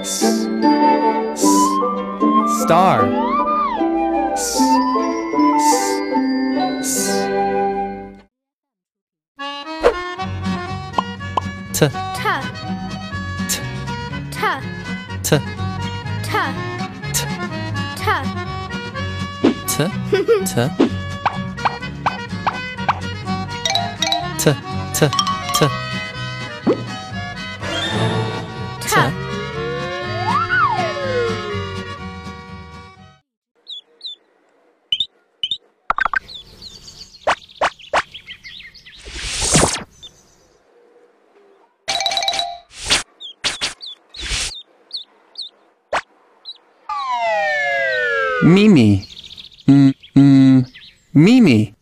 S, S, star. T. Mimi. Mm, mm, Mimi.